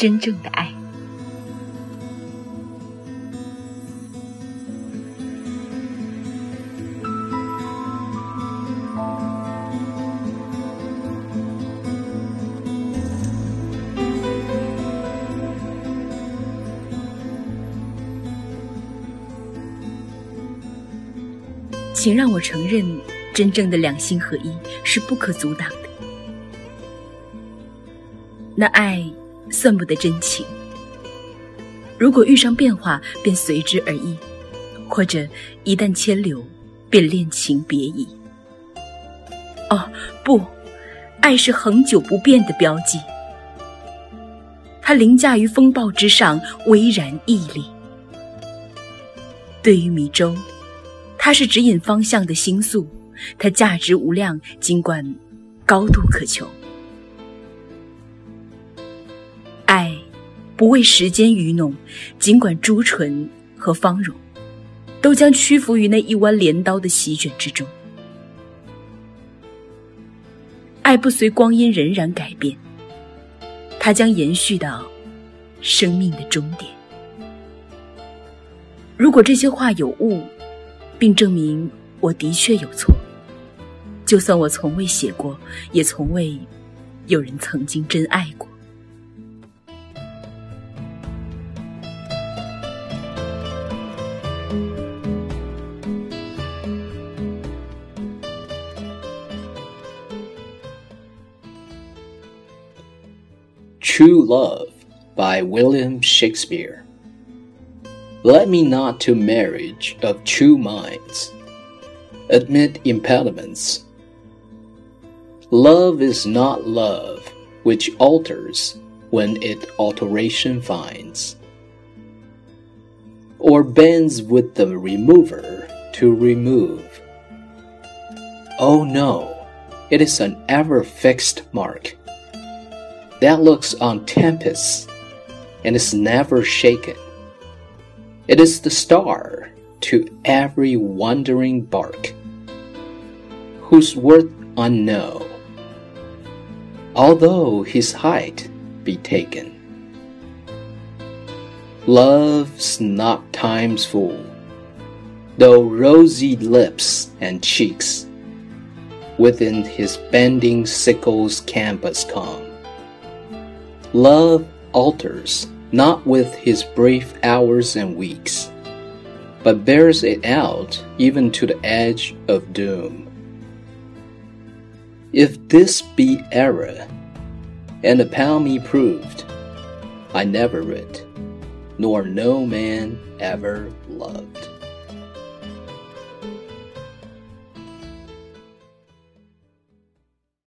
真正的爱。请让我承认，真正的两心合一是不可阻挡的。那爱算不得真情，如果遇上变化，便随之而异；或者一旦牵留，便恋情别矣。哦，不，爱是恒久不变的标记，它凌驾于风暴之上，巍然屹立。对于迷舟。它是指引方向的星宿，它价值无量，尽管高度渴求。不为时间愚弄，尽管朱唇和芳容都将屈服于那一弯镰刀的席卷之中。爱不随光阴荏苒改变，它将延续到生命的终点。如果这些话有误。并证明我的确有错。就算我从未写过，也从未有人曾经真爱过。True Love by William Shakespeare. Let me not to marriage of true minds admit impediments. Love is not love which alters when it alteration finds, or bends with the remover to remove. Oh no, it is an ever fixed mark that looks on tempests and is never shaken. It is the star to every wandering bark, whose worth unknown, although his height be taken. Love's not time's fool, though rosy lips and cheeks within his bending sickle's canvas come. Love alters not with his brief hours and weeks, but bears it out even to the edge of doom. If this be error, and upon me proved, I never writ, nor no man ever loved.